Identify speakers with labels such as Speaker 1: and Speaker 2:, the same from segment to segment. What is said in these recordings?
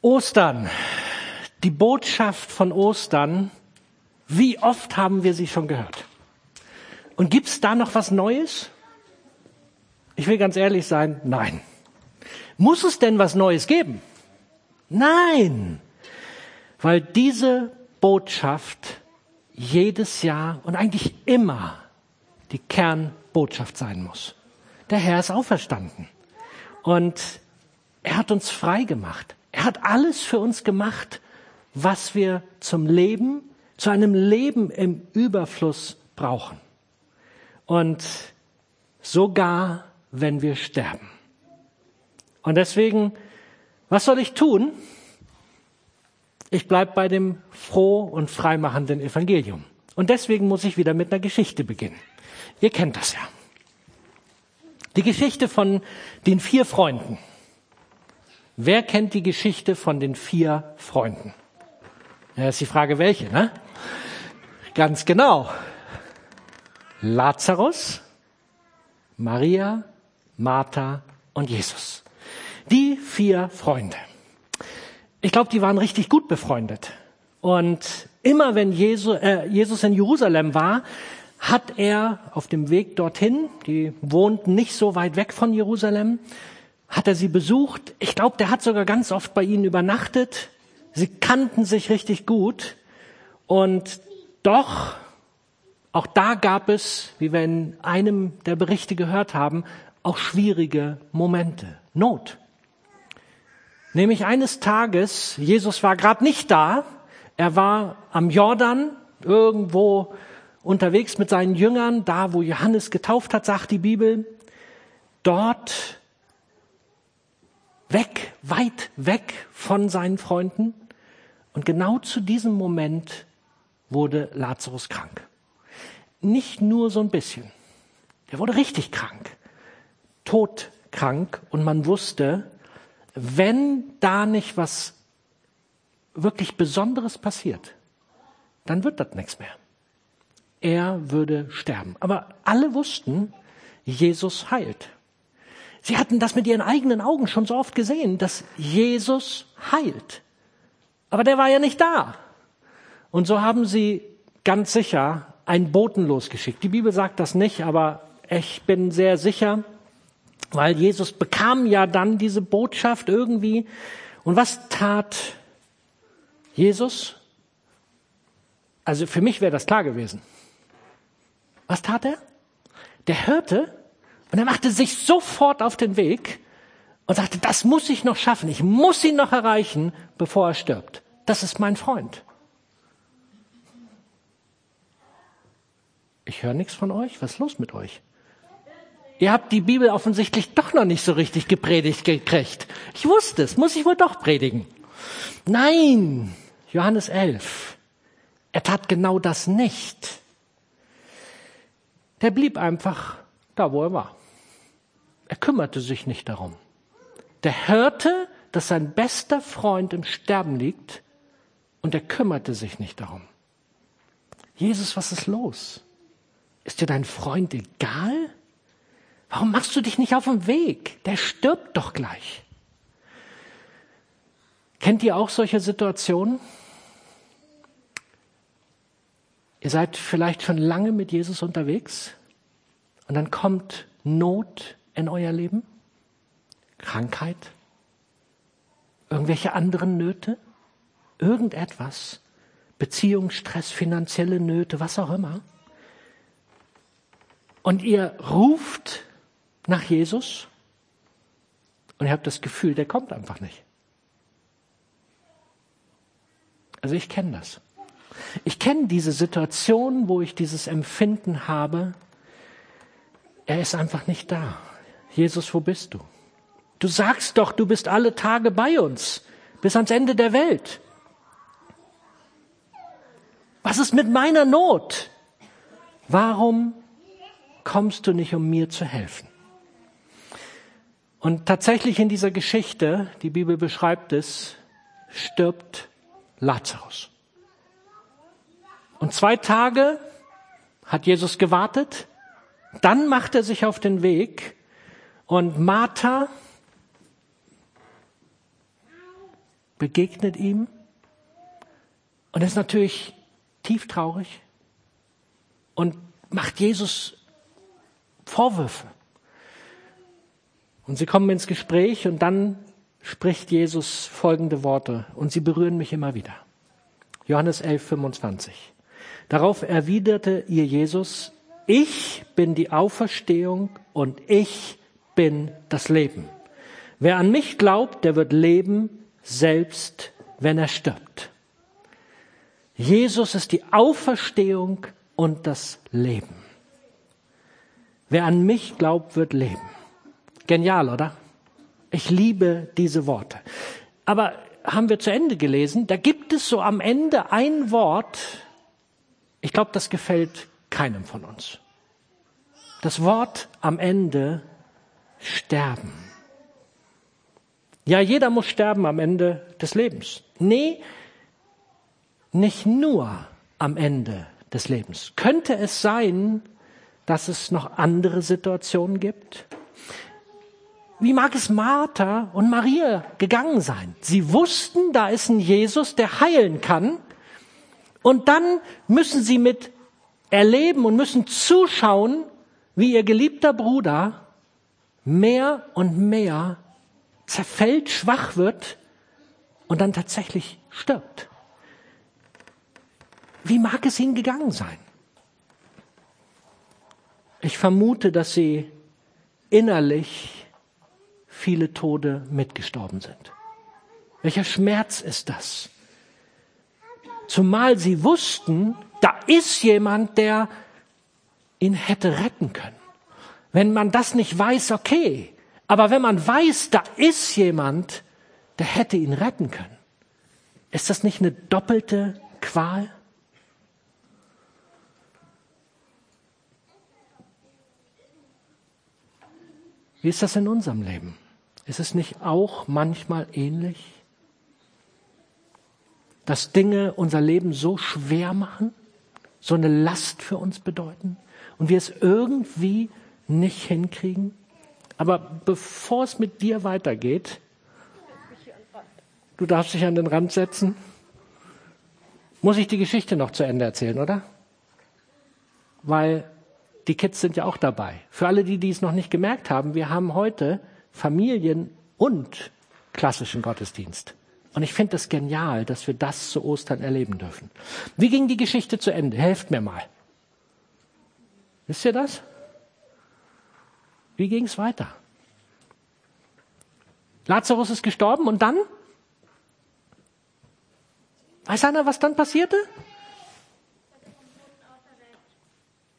Speaker 1: Ostern, die Botschaft von Ostern, wie oft haben wir sie schon gehört? Und gibt's da noch was Neues? Ich will ganz ehrlich sein, nein. Muss es denn was Neues geben? Nein, weil diese Botschaft jedes Jahr und eigentlich immer die Kernbotschaft sein muss. Der Herr ist auferstanden und er hat uns frei gemacht. Er hat alles für uns gemacht, was wir zum Leben, zu einem Leben im Überfluss brauchen. Und sogar wenn wir sterben. Und deswegen, was soll ich tun? Ich bleibe bei dem froh und freimachenden Evangelium. Und deswegen muss ich wieder mit einer Geschichte beginnen. Ihr kennt das ja. Die Geschichte von den vier Freunden. Wer kennt die Geschichte von den vier Freunden? Ja, ist die Frage, welche, ne? Ganz genau. Lazarus, Maria, Martha und Jesus. Die vier Freunde. Ich glaube, die waren richtig gut befreundet. Und immer wenn Jesus, äh, Jesus in Jerusalem war, hat er auf dem Weg dorthin, die wohnten nicht so weit weg von Jerusalem, hat er sie besucht. Ich glaube, der hat sogar ganz oft bei ihnen übernachtet. Sie kannten sich richtig gut. Und doch, auch da gab es, wie wir in einem der Berichte gehört haben, auch schwierige Momente, Not. Nämlich eines Tages, Jesus war gerade nicht da, er war am Jordan, irgendwo unterwegs mit seinen Jüngern, da wo Johannes getauft hat, sagt die Bibel, dort weg, weit weg von seinen Freunden. Und genau zu diesem Moment wurde Lazarus krank. Nicht nur so ein bisschen. Er wurde richtig krank. Todkrank. Und man wusste, wenn da nicht was wirklich Besonderes passiert, dann wird das nichts mehr er würde sterben. Aber alle wussten, Jesus heilt. Sie hatten das mit ihren eigenen Augen schon so oft gesehen, dass Jesus heilt. Aber der war ja nicht da. Und so haben sie ganz sicher einen Boten losgeschickt. Die Bibel sagt das nicht, aber ich bin sehr sicher, weil Jesus bekam ja dann diese Botschaft irgendwie. Und was tat Jesus? Also für mich wäre das klar gewesen. Was tat er? Der hörte und er machte sich sofort auf den Weg und sagte, das muss ich noch schaffen, ich muss ihn noch erreichen, bevor er stirbt. Das ist mein Freund. Ich höre nichts von euch. Was ist los mit euch? Ihr habt die Bibel offensichtlich doch noch nicht so richtig gepredigt gekriegt. Ich wusste es, muss ich wohl doch predigen. Nein, Johannes 11. Er tat genau das nicht. Der blieb einfach da, wo er war. Er kümmerte sich nicht darum. Der hörte, dass sein bester Freund im Sterben liegt und er kümmerte sich nicht darum. Jesus, was ist los? Ist dir dein Freund egal? Warum machst du dich nicht auf den Weg? Der stirbt doch gleich. Kennt ihr auch solche Situationen? Ihr seid vielleicht schon lange mit Jesus unterwegs und dann kommt Not in euer Leben, Krankheit, irgendwelche anderen Nöte, irgendetwas, Beziehungsstress, finanzielle Nöte, was auch immer. Und ihr ruft nach Jesus und ihr habt das Gefühl, der kommt einfach nicht. Also ich kenne das. Ich kenne diese Situation, wo ich dieses Empfinden habe, er ist einfach nicht da. Jesus, wo bist du? Du sagst doch, du bist alle Tage bei uns, bis ans Ende der Welt. Was ist mit meiner Not? Warum kommst du nicht, um mir zu helfen? Und tatsächlich in dieser Geschichte, die Bibel beschreibt es, stirbt Lazarus. Und zwei Tage hat Jesus gewartet. Dann macht er sich auf den Weg und Martha begegnet ihm und ist natürlich tief traurig und macht Jesus Vorwürfe. Und sie kommen ins Gespräch und dann spricht Jesus folgende Worte und sie berühren mich immer wieder. Johannes 11, 25. Darauf erwiderte ihr Jesus, ich bin die Auferstehung und ich bin das Leben. Wer an mich glaubt, der wird leben, selbst wenn er stirbt. Jesus ist die Auferstehung und das Leben. Wer an mich glaubt, wird leben. Genial, oder? Ich liebe diese Worte. Aber haben wir zu Ende gelesen, da gibt es so am Ende ein Wort, ich glaube, das gefällt keinem von uns. Das Wort am Ende sterben. Ja, jeder muss sterben am Ende des Lebens. Nee, nicht nur am Ende des Lebens. Könnte es sein, dass es noch andere Situationen gibt? Wie mag es Martha und Maria gegangen sein? Sie wussten, da ist ein Jesus, der heilen kann. Und dann müssen sie mit erleben und müssen zuschauen, wie ihr geliebter Bruder mehr und mehr zerfällt, schwach wird und dann tatsächlich stirbt. Wie mag es ihnen gegangen sein? Ich vermute, dass sie innerlich viele Tode mitgestorben sind. Welcher Schmerz ist das? Zumal sie wussten, da ist jemand, der ihn hätte retten können. Wenn man das nicht weiß, okay. Aber wenn man weiß, da ist jemand, der hätte ihn retten können. Ist das nicht eine doppelte Qual? Wie ist das in unserem Leben? Ist es nicht auch manchmal ähnlich? Dass Dinge unser Leben so schwer machen, so eine Last für uns bedeuten und wir es irgendwie nicht hinkriegen? Aber bevor es mit dir weitergeht, du darfst dich an den Rand setzen, muss ich die Geschichte noch zu Ende erzählen, oder? Weil die Kids sind ja auch dabei. Für alle, die dies noch nicht gemerkt haben, wir haben heute Familien und klassischen Gottesdienst. Und ich finde es genial, dass wir das zu Ostern erleben dürfen. Wie ging die Geschichte zu Ende? Helft mir mal. Wisst ihr das? Wie ging es weiter? Lazarus ist gestorben und dann? Weiß einer, was dann passierte?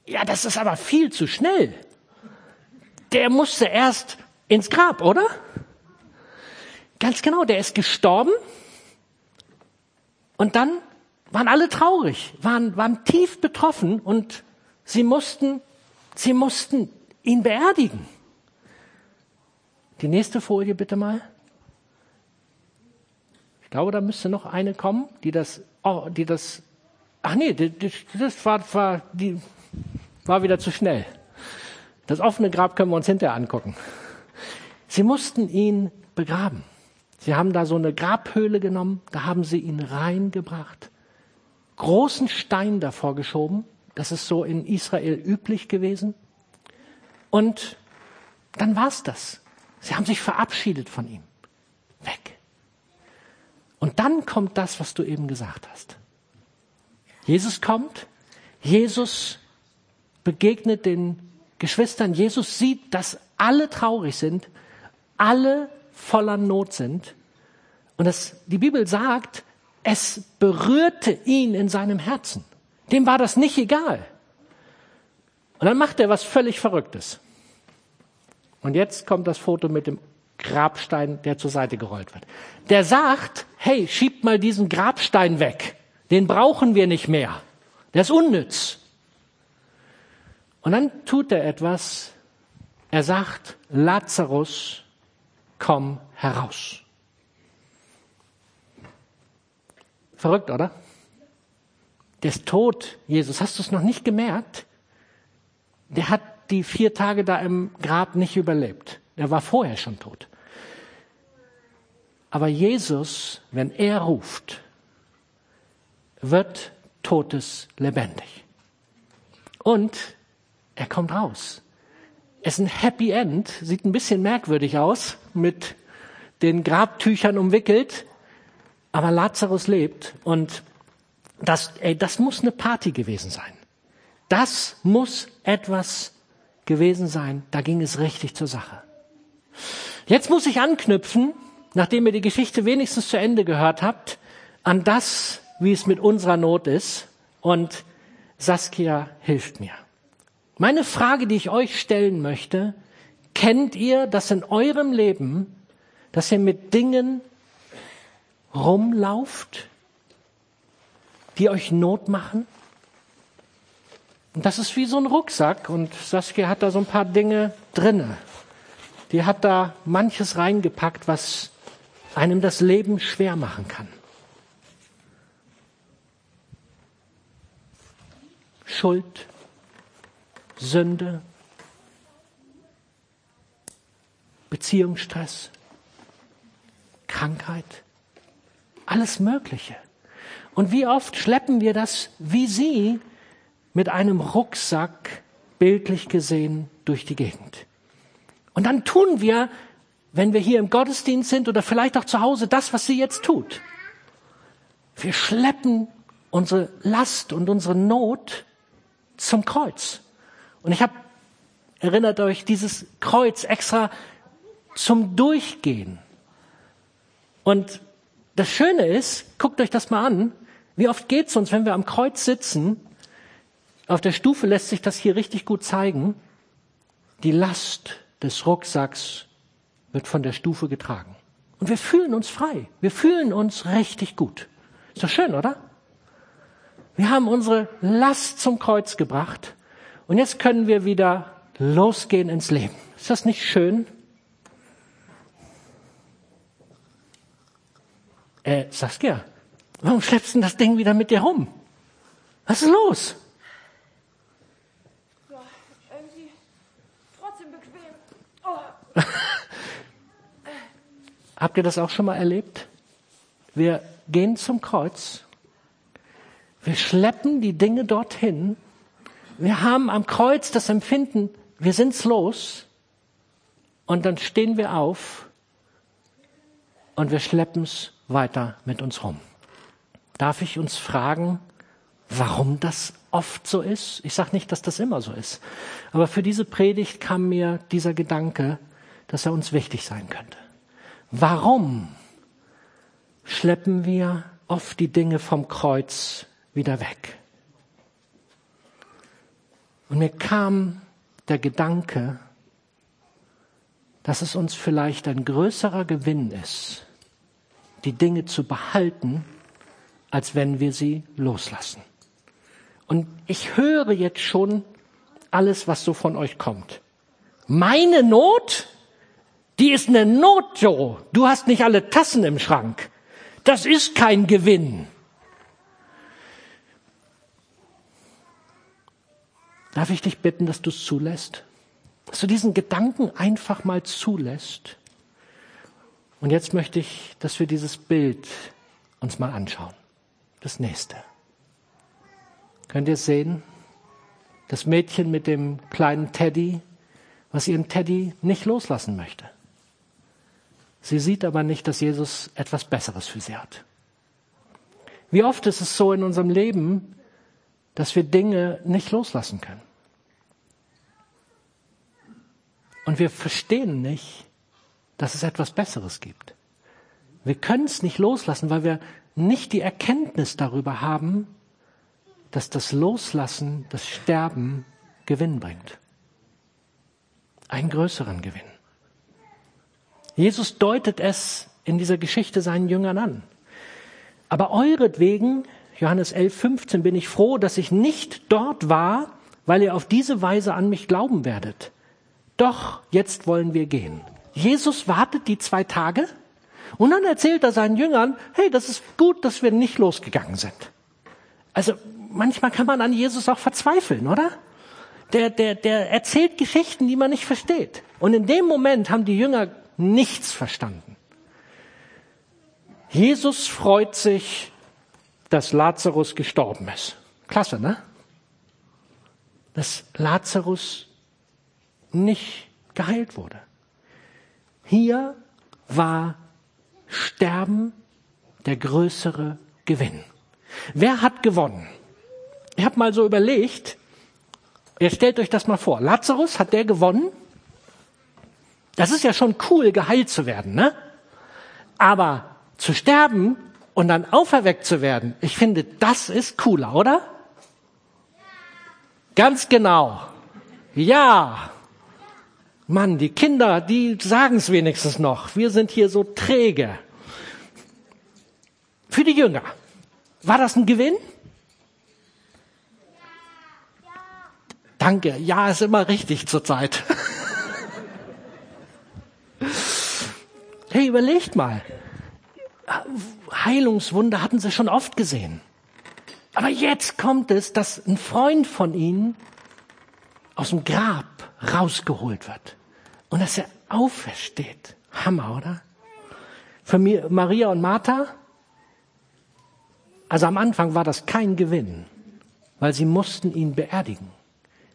Speaker 1: Ja, das ist aber viel zu schnell. Der musste erst ins Grab, oder? Ganz genau, der ist gestorben und dann waren alle traurig, waren, waren tief betroffen und sie mussten, sie mussten ihn beerdigen. Die nächste Folie bitte mal. Ich glaube, da müsste noch eine kommen, die das, oh, die das, ach nee, das war, war, die war wieder zu schnell. Das offene Grab können wir uns hinterher angucken. Sie mussten ihn begraben. Sie haben da so eine Grabhöhle genommen, da haben sie ihn reingebracht, großen Stein davor geschoben, das ist so in Israel üblich gewesen. Und dann war's das. Sie haben sich verabschiedet von ihm. Weg. Und dann kommt das, was du eben gesagt hast. Jesus kommt, Jesus begegnet den Geschwistern, Jesus sieht, dass alle traurig sind alle voller Not sind. Und das, die Bibel sagt, es berührte ihn in seinem Herzen. Dem war das nicht egal. Und dann macht er was völlig Verrücktes. Und jetzt kommt das Foto mit dem Grabstein, der zur Seite gerollt wird. Der sagt, hey, schiebt mal diesen Grabstein weg. Den brauchen wir nicht mehr. Der ist unnütz. Und dann tut er etwas. Er sagt, Lazarus, komm heraus. Verrückt, oder? Der ist tot, Jesus. Hast du es noch nicht gemerkt? Der hat die vier Tage da im Grab nicht überlebt. Er war vorher schon tot. Aber Jesus, wenn er ruft, wird Totes lebendig. Und er kommt raus. Es ist ein Happy End, sieht ein bisschen merkwürdig aus, mit den Grabtüchern umwickelt, aber Lazarus lebt und das, ey, das muss eine Party gewesen sein. Das muss etwas gewesen sein, da ging es richtig zur Sache. Jetzt muss ich anknüpfen, nachdem ihr die Geschichte wenigstens zu Ende gehört habt, an das, wie es mit unserer Not ist. Und Saskia hilft mir. Meine Frage, die ich euch stellen möchte, kennt ihr das in eurem Leben, dass ihr mit Dingen rumlauft, die euch Not machen? Und das ist wie so ein Rucksack und Saskia hat da so ein paar Dinge drinne. Die hat da manches reingepackt, was einem das Leben schwer machen kann. Schuld, Sünde, Beziehungsstress, Krankheit, alles Mögliche. Und wie oft schleppen wir das wie Sie mit einem Rucksack, bildlich gesehen, durch die Gegend. Und dann tun wir, wenn wir hier im Gottesdienst sind oder vielleicht auch zu Hause, das, was sie jetzt tut. Wir schleppen unsere Last und unsere Not zum Kreuz. Und ich habe, erinnert euch, dieses Kreuz extra zum Durchgehen. Und das Schöne ist, guckt euch das mal an, wie oft geht es uns, wenn wir am Kreuz sitzen, auf der Stufe lässt sich das hier richtig gut zeigen, die Last des Rucksacks wird von der Stufe getragen. Und wir fühlen uns frei, wir fühlen uns richtig gut. Ist doch schön, oder? Wir haben unsere Last zum Kreuz gebracht und jetzt können wir wieder losgehen ins Leben. Ist das nicht schön? Äh, Saskia, warum schleppst du das Ding wieder mit dir rum? Was ist los?
Speaker 2: Ja, irgendwie trotzdem bequem. Oh.
Speaker 1: Habt ihr das auch schon mal erlebt? Wir gehen zum Kreuz wir schleppen die Dinge dorthin. Wir haben am Kreuz das Empfinden, wir sind's los. Und dann stehen wir auf und wir schleppen's weiter mit uns rum. Darf ich uns fragen, warum das oft so ist? Ich sage nicht, dass das immer so ist. Aber für diese Predigt kam mir dieser Gedanke, dass er uns wichtig sein könnte. Warum schleppen wir oft die Dinge vom Kreuz wieder weg. Und mir kam der Gedanke, dass es uns vielleicht ein größerer Gewinn ist, die Dinge zu behalten, als wenn wir sie loslassen. Und ich höre jetzt schon alles, was so von euch kommt. Meine Not, die ist eine Not, Joe. Du hast nicht alle Tassen im Schrank. Das ist kein Gewinn. Darf ich dich bitten, dass du es zulässt? Dass du diesen Gedanken einfach mal zulässt. Und jetzt möchte ich, dass wir dieses Bild uns mal anschauen. Das nächste. Könnt ihr es sehen? Das Mädchen mit dem kleinen Teddy, was ihren Teddy nicht loslassen möchte. Sie sieht aber nicht, dass Jesus etwas Besseres für sie hat. Wie oft ist es so in unserem Leben, dass wir Dinge nicht loslassen können? Und wir verstehen nicht, dass es etwas Besseres gibt. Wir können es nicht loslassen, weil wir nicht die Erkenntnis darüber haben, dass das Loslassen, das Sterben Gewinn bringt. Einen größeren Gewinn. Jesus deutet es in dieser Geschichte seinen Jüngern an. Aber euretwegen, Johannes 11, 15, bin ich froh, dass ich nicht dort war, weil ihr auf diese Weise an mich glauben werdet. Doch, jetzt wollen wir gehen. Jesus wartet die zwei Tage und dann erzählt er seinen Jüngern, hey, das ist gut, dass wir nicht losgegangen sind. Also manchmal kann man an Jesus auch verzweifeln, oder? Der, der, der erzählt Geschichten, die man nicht versteht. Und in dem Moment haben die Jünger nichts verstanden. Jesus freut sich, dass Lazarus gestorben ist. Klasse, ne? Dass Lazarus nicht geheilt wurde. Hier war Sterben der größere Gewinn. Wer hat gewonnen? Ich habe mal so überlegt, ihr stellt euch das mal vor, Lazarus, hat der gewonnen? Das ist ja schon cool, geheilt zu werden, ne? Aber zu sterben und dann auferweckt zu werden, ich finde, das ist cooler, oder? Ganz genau. Ja. Mann, die Kinder, die sagen es wenigstens noch. Wir sind hier so träge. Für die Jünger. War das ein Gewinn? Danke. Ja, ist immer richtig zurzeit. hey, überlegt mal. Heilungswunder hatten sie schon oft gesehen. Aber jetzt kommt es, dass ein Freund von ihnen aus dem Grab rausgeholt wird und dass er aufersteht. Hammer, oder? Für Maria und Martha, also am Anfang war das kein Gewinn, weil sie mussten ihn beerdigen.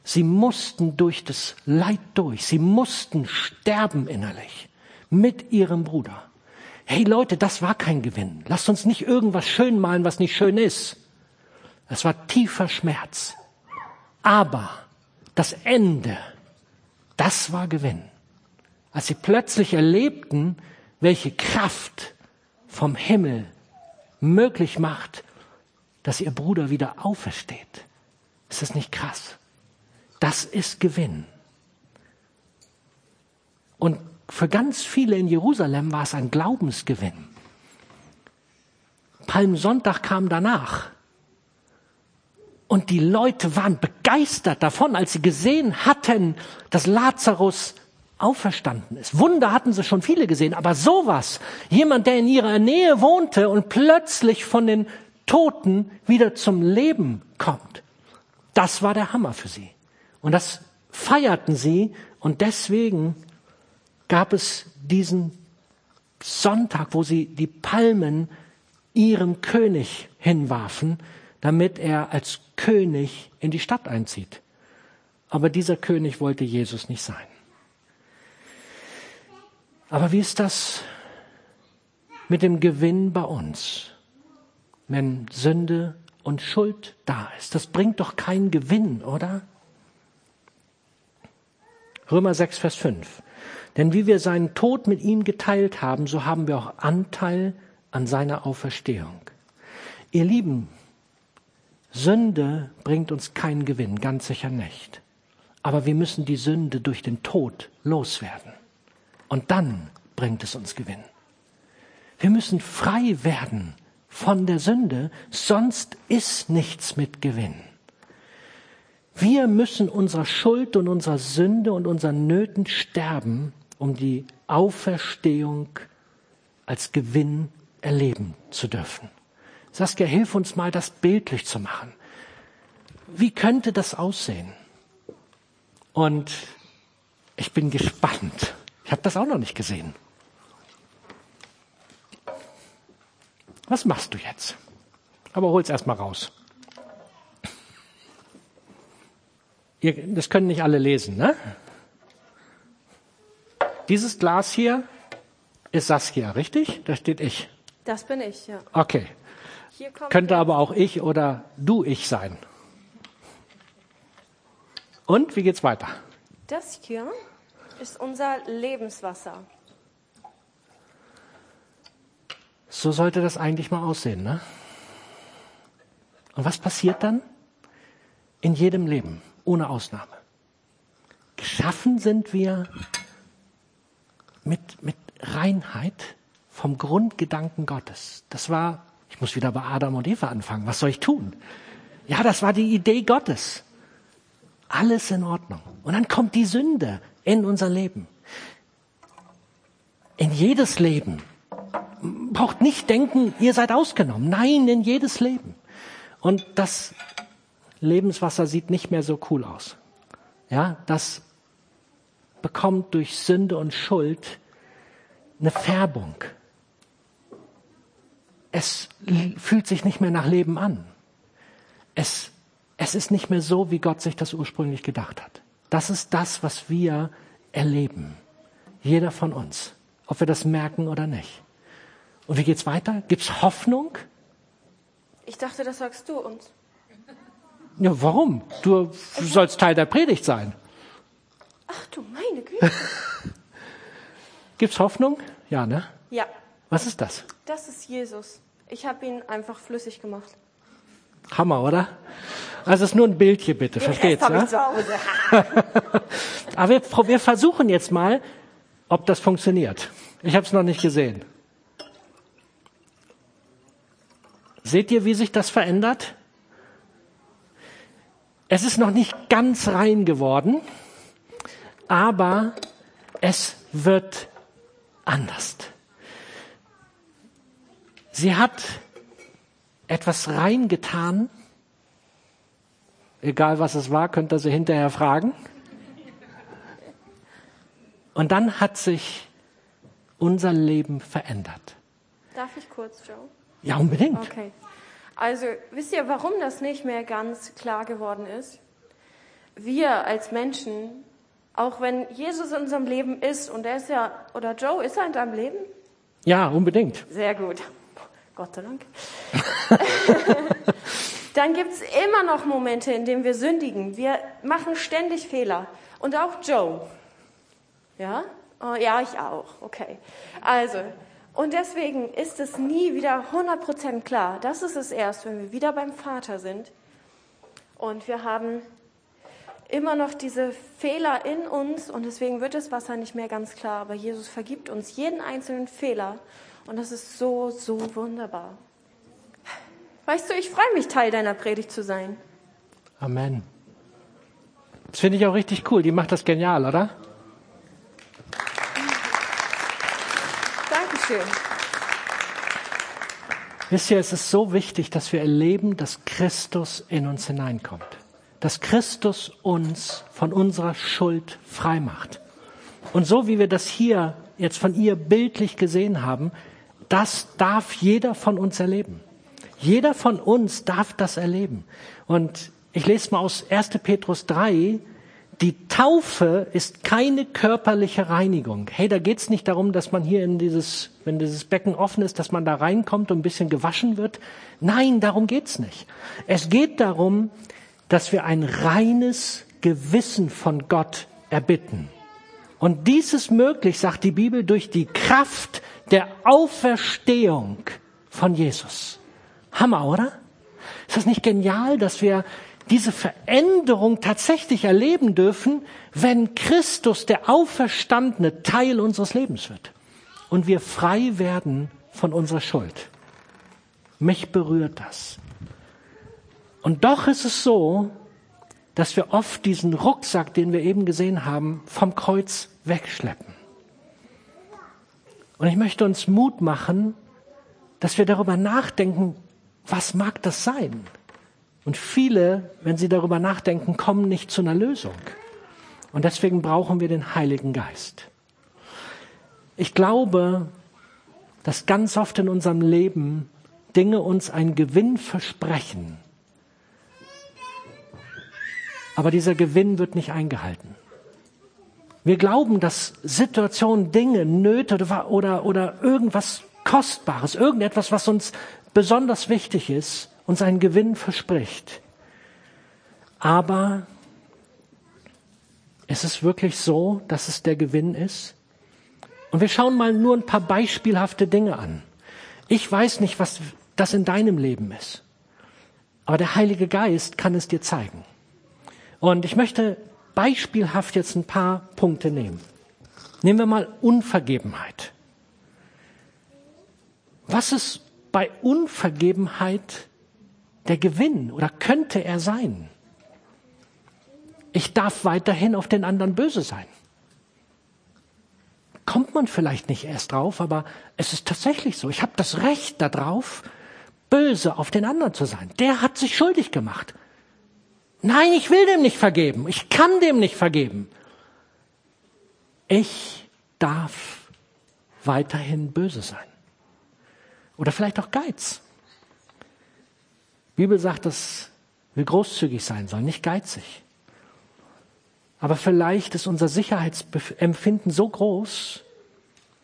Speaker 1: Sie mussten durch das Leid durch. Sie mussten sterben innerlich mit ihrem Bruder. Hey Leute, das war kein Gewinn. Lasst uns nicht irgendwas schön malen, was nicht schön ist. Es war tiefer Schmerz. Aber das Ende, das war Gewinn. Als sie plötzlich erlebten, welche Kraft vom Himmel möglich macht, dass ihr Bruder wieder aufersteht. Ist das nicht krass? Das ist Gewinn. Und für ganz viele in Jerusalem war es ein Glaubensgewinn. Palmsonntag kam danach. Und die Leute waren begeistert davon, als sie gesehen hatten, dass Lazarus auferstanden ist. Wunder hatten sie schon viele gesehen, aber sowas, jemand, der in ihrer Nähe wohnte und plötzlich von den Toten wieder zum Leben kommt, das war der Hammer für sie. Und das feierten sie und deswegen gab es diesen Sonntag, wo sie die Palmen ihrem König hinwarfen, damit er als König in die Stadt einzieht. Aber dieser König wollte Jesus nicht sein. Aber wie ist das mit dem Gewinn bei uns, wenn Sünde und Schuld da ist? Das bringt doch keinen Gewinn, oder? Römer 6, Vers 5. Denn wie wir seinen Tod mit ihm geteilt haben, so haben wir auch Anteil an seiner Auferstehung. Ihr Lieben, Sünde bringt uns keinen Gewinn, ganz sicher nicht. Aber wir müssen die Sünde durch den Tod loswerden. Und dann bringt es uns Gewinn. Wir müssen frei werden von der Sünde, sonst ist nichts mit Gewinn. Wir müssen unserer Schuld und unserer Sünde und unseren Nöten sterben, um die Auferstehung als Gewinn erleben zu dürfen. Saskia, hilf uns mal, das bildlich zu machen. Wie könnte das aussehen? Und ich bin gespannt. Ich habe das auch noch nicht gesehen. Was machst du jetzt? Aber hol's erst mal raus. Ihr, das können nicht alle lesen, ne? Dieses Glas hier ist Saskia, richtig? Da steht ich.
Speaker 2: Das bin ich, ja.
Speaker 1: Okay. Könnte aber auch ich oder du ich sein. Und wie geht's weiter?
Speaker 2: Das hier ist unser Lebenswasser.
Speaker 1: So sollte das eigentlich mal aussehen, ne? Und was passiert dann? In jedem Leben, ohne Ausnahme. Geschaffen sind wir mit, mit Reinheit vom Grundgedanken Gottes. Das war, ich muss wieder bei Adam und Eva anfangen. Was soll ich tun? Ja, das war die Idee Gottes. Alles in Ordnung. Und dann kommt die Sünde in unser Leben. In jedes Leben. Braucht nicht denken, ihr seid ausgenommen. Nein, in jedes Leben. Und das Lebenswasser sieht nicht mehr so cool aus. Ja, das bekommt durch Sünde und Schuld eine Färbung. es fühlt sich nicht mehr nach Leben an. Es, es ist nicht mehr so, wie Gott sich das ursprünglich gedacht hat. Das ist das, was wir erleben. Jeder von uns. Ob wir das merken oder nicht. Und wie geht's weiter? Gibt's Hoffnung?
Speaker 2: Ich dachte, das sagst du uns.
Speaker 1: Ja, warum? Du sollst Teil der Predigt sein.
Speaker 2: Ach du meine Güte.
Speaker 1: Gibt's Hoffnung? Ja, ne?
Speaker 2: Ja,
Speaker 1: Was ist das?
Speaker 2: das ist Jesus. Ich habe ihn einfach flüssig gemacht.
Speaker 1: Hammer, oder? Also es ist nur ein bitte. Versteht's?
Speaker 2: Jetzt habe
Speaker 1: Ja?
Speaker 2: ich zu Hause.
Speaker 1: Aber wir, wir versuchen jetzt mal, ob das funktioniert. Ich habe es noch nicht gesehen. Seht ihr, wie sich das verändert? Es ist noch nicht ganz rein geworden, aber es wird anders. Sie hat etwas reingetan. Egal was es war, könnt ihr sie hinterher fragen. Und dann hat sich unser Leben verändert.
Speaker 2: Darf ich kurz, Joe?
Speaker 1: Ja, unbedingt.
Speaker 2: Okay. Also, wisst ihr, warum das nicht mehr ganz klar geworden ist? Wir als Menschen, auch wenn Jesus in unserem Leben ist, und er ist ja, oder Joe, ist er in deinem Leben?
Speaker 1: Ja, unbedingt.
Speaker 2: Sehr gut. Gott sei Dank. Dann gibt es immer noch Momente, in denen wir sündigen. Wir machen ständig Fehler. Und auch Joe. Ja? Oh, ja, ich auch. Okay. Also, und deswegen ist es nie wieder 100% klar. Das ist es erst, wenn wir wieder beim Vater sind. Und wir haben immer noch diese Fehler in uns und deswegen wird das Wasser nicht mehr ganz klar. Aber Jesus vergibt uns jeden einzelnen Fehler und das ist so, so wunderbar. Weißt du, ich freue mich, Teil deiner Predigt zu sein.
Speaker 1: Amen. Das finde ich auch richtig cool. Die macht das genial, oder?
Speaker 2: Dankeschön.
Speaker 1: Wisst ihr, es ist so wichtig, dass wir erleben, dass Christus in uns hineinkommt. Dass Christus uns von unserer Schuld frei macht. Und so wie wir das hier jetzt von ihr bildlich gesehen haben, das darf jeder von uns erleben. Jeder von uns darf das erleben. Und ich lese mal aus 1. Petrus 3, die Taufe ist keine körperliche Reinigung. Hey, da geht's nicht darum, dass man hier in dieses, wenn dieses Becken offen ist, dass man da reinkommt und ein bisschen gewaschen wird. Nein, darum geht's nicht. Es geht darum, dass wir ein reines Gewissen von Gott erbitten. Und dies ist möglich, sagt die Bibel, durch die Kraft der Auferstehung von Jesus. Hammer, oder? Ist das nicht genial, dass wir diese Veränderung tatsächlich erleben dürfen, wenn Christus, der Auferstandene, Teil unseres Lebens wird und wir frei werden von unserer Schuld? Mich berührt das. Und doch ist es so, dass wir oft diesen Rucksack, den wir eben gesehen haben, vom Kreuz wegschleppen. Und ich möchte uns Mut machen, dass wir darüber nachdenken, was mag das sein? Und viele, wenn sie darüber nachdenken, kommen nicht zu einer Lösung. Und deswegen brauchen wir den Heiligen Geist. Ich glaube, dass ganz oft in unserem Leben Dinge uns einen Gewinn versprechen. Aber dieser Gewinn wird nicht eingehalten. Wir glauben, dass Situationen, Dinge, Nöte oder, oder, irgendwas Kostbares, irgendetwas, was uns besonders wichtig ist, uns einen Gewinn verspricht. Aber ist es wirklich so, dass es der Gewinn ist? Und wir schauen mal nur ein paar beispielhafte Dinge an. Ich weiß nicht, was das in deinem Leben ist. Aber der Heilige Geist kann es dir zeigen. Und ich möchte beispielhaft jetzt ein paar Punkte nehmen. Nehmen wir mal Unvergebenheit. Was ist bei Unvergebenheit der Gewinn oder könnte er sein? Ich darf weiterhin auf den anderen böse sein. Kommt man vielleicht nicht erst drauf, aber es ist tatsächlich so. Ich habe das Recht darauf, böse auf den anderen zu sein. Der hat sich schuldig gemacht. Nein, ich will dem nicht vergeben. Ich kann dem nicht vergeben. Ich darf weiterhin böse sein. Oder vielleicht auch Geiz. Die Bibel sagt, dass wir großzügig sein sollen, nicht geizig. Aber vielleicht ist unser Sicherheitsempfinden so groß,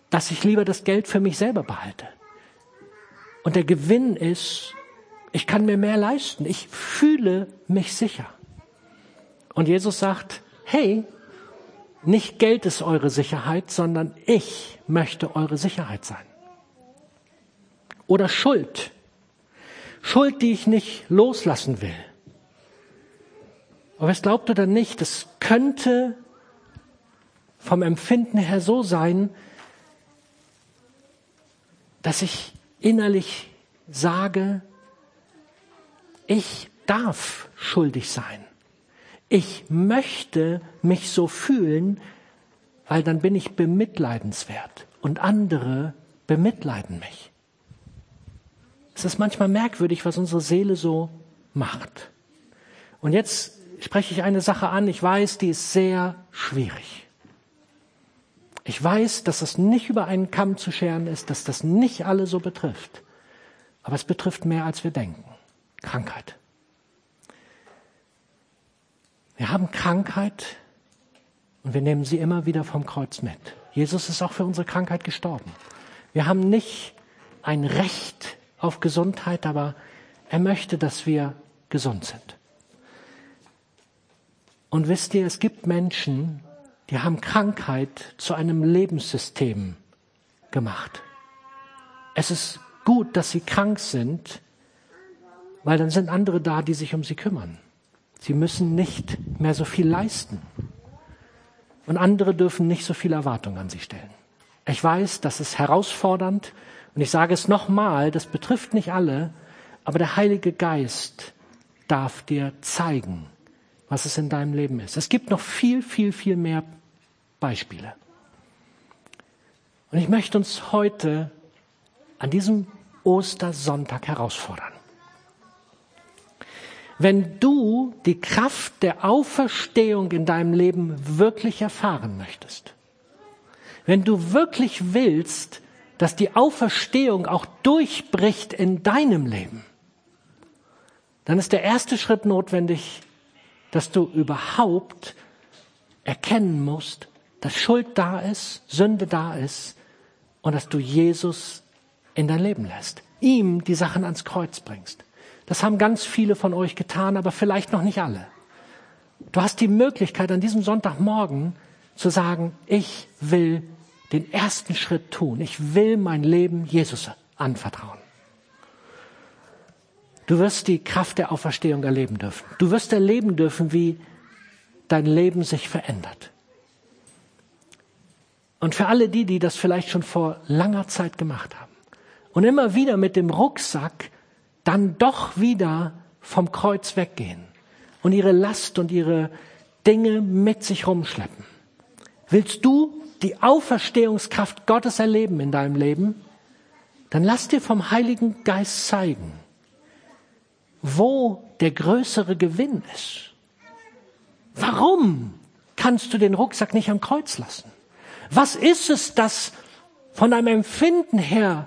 Speaker 1: dass ich lieber das Geld für mich selber behalte. Und der Gewinn ist, ich kann mir mehr leisten. Ich fühle mich sicher. Und Jesus sagt, hey, nicht Geld ist eure Sicherheit, sondern ich möchte eure Sicherheit sein. Oder Schuld. Schuld, die ich nicht loslassen will. Aber es glaubt oder nicht, es könnte vom Empfinden her so sein, dass ich innerlich sage, ich darf schuldig sein. Ich möchte mich so fühlen, weil dann bin ich bemitleidenswert und andere bemitleiden mich. Es ist manchmal merkwürdig, was unsere Seele so macht. Und jetzt spreche ich eine Sache an, ich weiß, die ist sehr schwierig. Ich weiß, dass das nicht über einen Kamm zu scheren ist, dass das nicht alle so betrifft. Aber es betrifft mehr, als wir denken. Krankheit. Wir haben Krankheit und wir nehmen sie immer wieder vom Kreuz mit. Jesus ist auch für unsere Krankheit gestorben. Wir haben nicht ein Recht auf Gesundheit, aber er möchte, dass wir gesund sind. Und wisst ihr, es gibt Menschen, die haben Krankheit zu einem Lebenssystem gemacht. Es ist gut, dass sie krank sind, weil dann sind andere da, die sich um sie kümmern. Sie müssen nicht mehr so viel leisten. Und andere dürfen nicht so viel Erwartung an sie stellen. Ich weiß, das ist herausfordernd und ich sage es nochmal, das betrifft nicht alle, aber der Heilige Geist darf dir zeigen, was es in deinem Leben ist. Es gibt noch viel, viel, viel mehr Beispiele. Und ich möchte uns heute an diesem Ostersonntag herausfordern. Wenn du die Kraft der Auferstehung in deinem Leben wirklich erfahren möchtest, wenn du wirklich willst, dass die Auferstehung auch durchbricht in deinem Leben, dann ist der erste Schritt notwendig, dass du überhaupt erkennen musst, dass Schuld da ist, Sünde da ist und dass du Jesus in dein Leben lässt, ihm die Sachen ans Kreuz bringst. Das haben ganz viele von euch getan, aber vielleicht noch nicht alle. Du hast die Möglichkeit an diesem Sonntagmorgen zu sagen, ich will den ersten Schritt tun. Ich will mein Leben Jesus anvertrauen. Du wirst die Kraft der Auferstehung erleben dürfen. Du wirst erleben dürfen, wie dein Leben sich verändert. Und für alle die, die das vielleicht schon vor langer Zeit gemacht haben und immer wieder mit dem Rucksack dann doch wieder vom Kreuz weggehen und ihre Last und ihre Dinge mit sich rumschleppen. Willst du die Auferstehungskraft Gottes erleben in deinem Leben? Dann lass dir vom Heiligen Geist zeigen, wo der größere Gewinn ist. Warum kannst du den Rucksack nicht am Kreuz lassen? Was ist es, das von deinem Empfinden her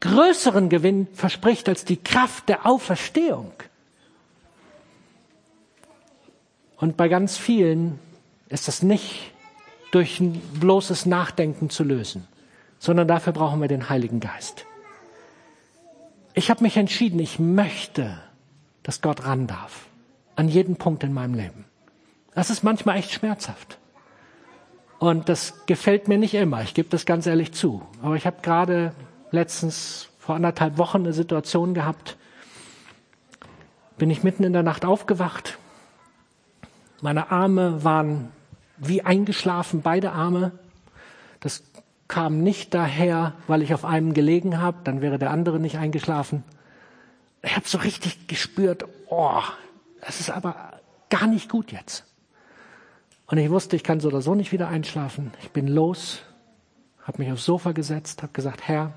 Speaker 1: größeren Gewinn verspricht als die Kraft der Auferstehung? Und bei ganz vielen ist das nicht durch ein bloßes Nachdenken zu lösen, sondern dafür brauchen wir den Heiligen Geist. Ich habe mich entschieden, ich möchte dass Gott ran darf. An jeden Punkt in meinem Leben. Das ist manchmal echt schmerzhaft. Und das gefällt mir nicht immer. Ich gebe das ganz ehrlich zu. Aber ich habe gerade letztens vor anderthalb Wochen eine Situation gehabt. Bin ich mitten in der Nacht aufgewacht. Meine Arme waren wie eingeschlafen, beide Arme. Das kam nicht daher, weil ich auf einem gelegen habe, dann wäre der andere nicht eingeschlafen ich habe so richtig gespürt, oh, das ist aber gar nicht gut jetzt. Und ich wusste, ich kann so oder so nicht wieder einschlafen. Ich bin los, habe mich aufs Sofa gesetzt, habe gesagt, Herr,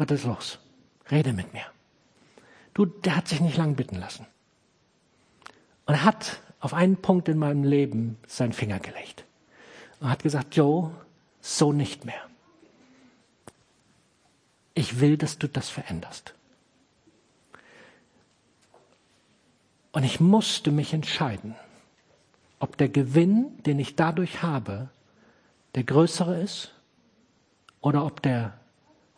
Speaker 1: was ist los? Rede mit mir. Du, der hat sich nicht lang bitten lassen. Und er hat auf einen Punkt in meinem Leben seinen Finger gelegt. Und hat gesagt, Joe, so nicht mehr. Ich will, dass du das veränderst. Und ich musste mich entscheiden, ob der Gewinn, den ich dadurch habe, der größere ist oder ob der,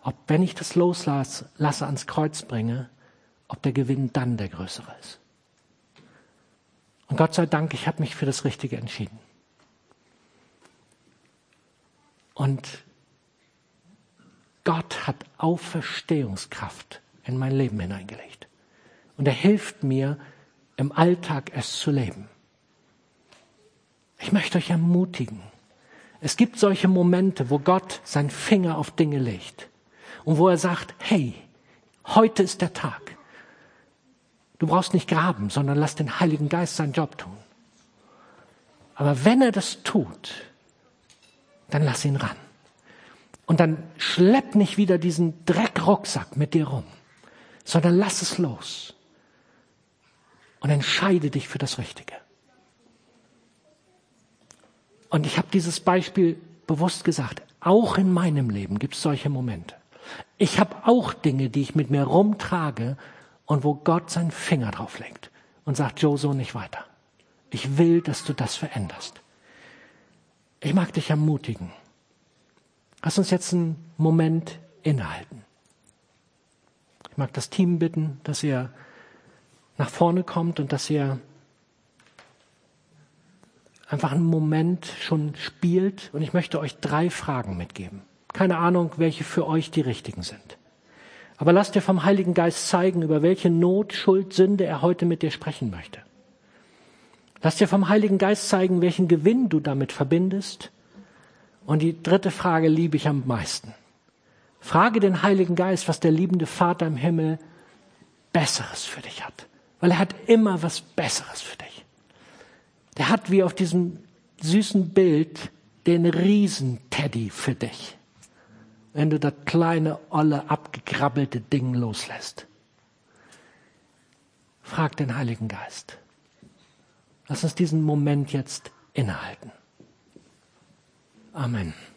Speaker 1: ob wenn ich das loslasse, lasse ans Kreuz bringe, ob der Gewinn dann der größere ist. Und Gott sei Dank, ich habe mich für das Richtige entschieden. Und Gott hat Auferstehungskraft in mein Leben hineingelegt. Und er hilft mir, im Alltag es zu leben. Ich möchte euch ermutigen. Es gibt solche Momente, wo Gott seinen Finger auf Dinge legt und wo er sagt, hey, heute ist der Tag. Du brauchst nicht graben, sondern lass den Heiligen Geist seinen Job tun. Aber wenn er das tut, dann lass ihn ran. Und dann schlepp nicht wieder diesen Dreckrucksack mit dir rum, sondern lass es los und entscheide dich für das Richtige. Und ich habe dieses Beispiel bewusst gesagt. Auch in meinem Leben gibt es solche Momente. Ich habe auch Dinge, die ich mit mir rumtrage und wo Gott seinen Finger drauf legt und sagt, Joe, so nicht weiter. Ich will, dass du das veränderst. Ich mag dich ermutigen. Lass uns jetzt einen Moment innehalten. Ich mag das Team bitten, dass ihr nach vorne kommt und dass ihr einfach einen Moment schon spielt. Und ich möchte euch drei Fragen mitgeben. Keine Ahnung, welche für euch die richtigen sind. Aber lasst dir vom Heiligen Geist zeigen, über welche Not, Schuld, Sünde er heute mit dir sprechen möchte. Lass dir vom Heiligen Geist zeigen, welchen Gewinn du damit verbindest. Und die dritte Frage liebe ich am meisten. Frage den Heiligen Geist, was der liebende Vater im Himmel Besseres für dich hat weil er hat immer was Besseres für dich. Der hat wie auf diesem süßen Bild den Riesenteddy für dich, wenn du das kleine, olle, abgekrabbelte Ding loslässt. Frag den Heiligen Geist. Lass uns diesen Moment jetzt innehalten. Amen.